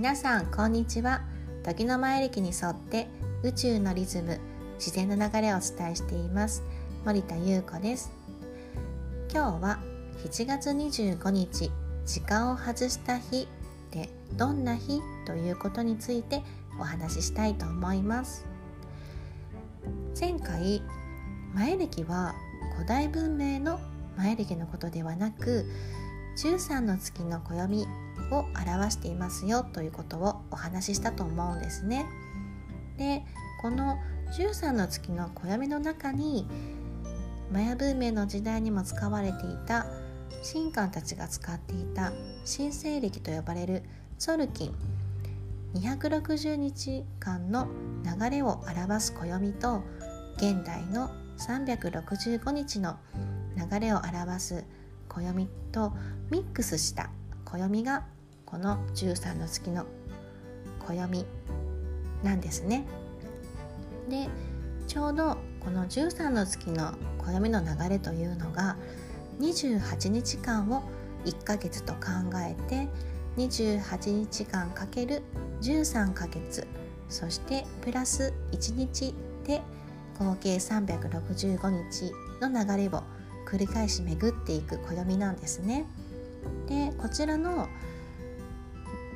皆さんこんにちは。時の前歴に沿って宇宙のリズム自然の流れをお伝えしています。森田優子です。今日は7月25日時間を外した日でどんな日ということについてお話ししたいと思います。前回前歴は古代文明の前歴のことではなく13の月の暦を表していますよということをお話ししたと思うんですね。でこの13の月の暦の中にマヤ文明の時代にも使われていた神官たちが使っていた神聖暦と呼ばれるソルキン260日間の流れを表す暦と現代の365日の流れを表す暦とミックスした暦がこの13の月の暦なんですね。でちょうどこの13の月の暦の流れというのが28日間を1ヶ月と考えて28日間かける13ヶ月そしてプラス1日で合計365日の流れを繰り返し巡っていく暦なんですね。でこちらの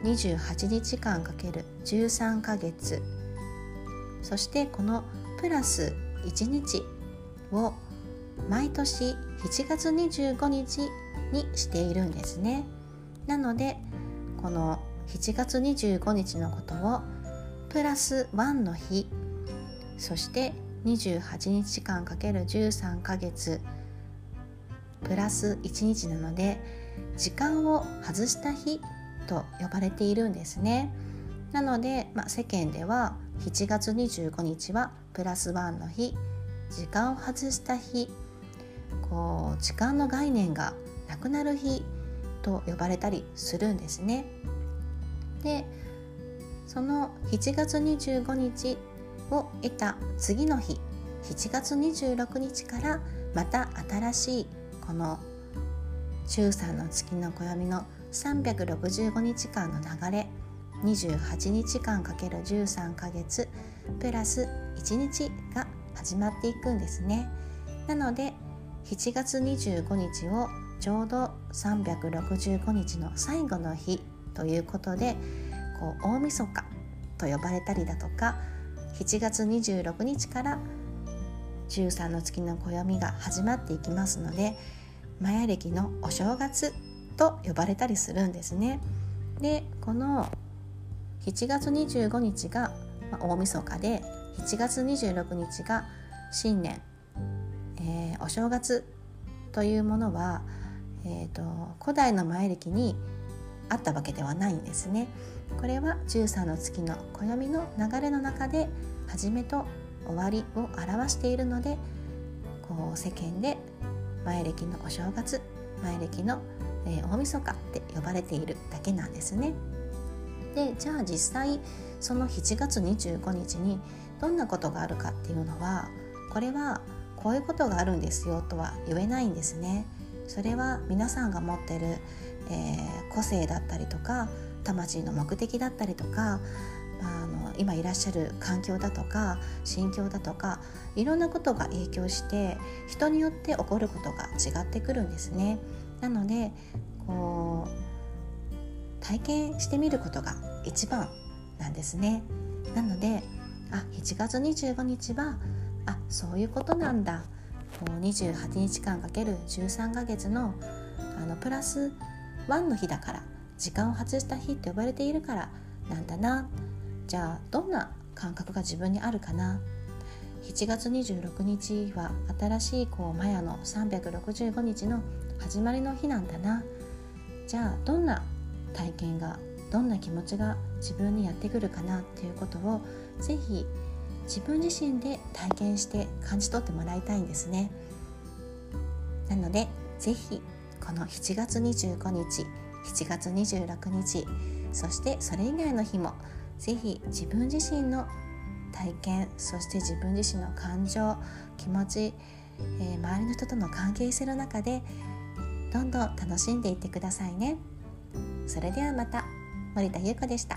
28日間かける13ヶ月。そしてこのプラス1日を毎年7月25日にしているんですね。なのでこの7月25日のことをプラス1の日そして28日間かける13ヶ月。プラス1日なので時間を外した日と呼ばれているんですね。なので、まあ、世間では7月25日はプラス1の日時間を外した日こう時間の概念がなくなる日と呼ばれたりするんですね。でその7月25日を得た次の日7月26日からまた新しいこの中3の月の暦の365日間の流れ28日間かける13ヶ月プラス1日が始まっていくんですね。なので7月25日をちょうど365日の最後の日ということでこう大晦日と呼ばれたりだとか7月26日から13の月の暦が始まっていきますのでマヤ暦のお正月と呼ばれたりするんですね。でこの7月25日が大晦日で7月26日が新年、えー、お正月というものは、えーと、古代の前暦にあったわけではないんですね。これは13の月の暦の流れの中で始めと終わりを表しているのでこう世間で前暦のお正月前暦の、えー、大晦日って呼ばれているだけなんですね。でじゃあ実際その7月25日にどんなことがあるかっていうのはこれはこういうことがあるんですよとは言えないんですね。それは皆さんが持ってる、えー、個性だったりとか魂の目的だったりとかあの今いらっしゃる環境だとか心境だとかいろんなことが影響して人によって起こることが違ってくるんですね。なのでこう体験してみることが一番なんですね。なのであ7月25日はあそういうことなんだ。こう28日間かける13ヶ月のあのプラス1の日だから時間を外した日って呼ばれているからなんだな。じゃあどんな感覚が自分にあるかな。7月26日は新しいこうマヤの365日の始まりの日なんだな。じゃあどんな体験がどんな気持ちが自分にやってくるかなっていうことを是非自分自身で体験して感じ取ってもらいたいんですね。なので是非この7月25日7月26日そしてそれ以外の日も是非自分自身の体験そして自分自身の感情気持ち、えー、周りの人との関係性の中でどんどん楽しんでいってくださいね。それではまた。森田優子でした。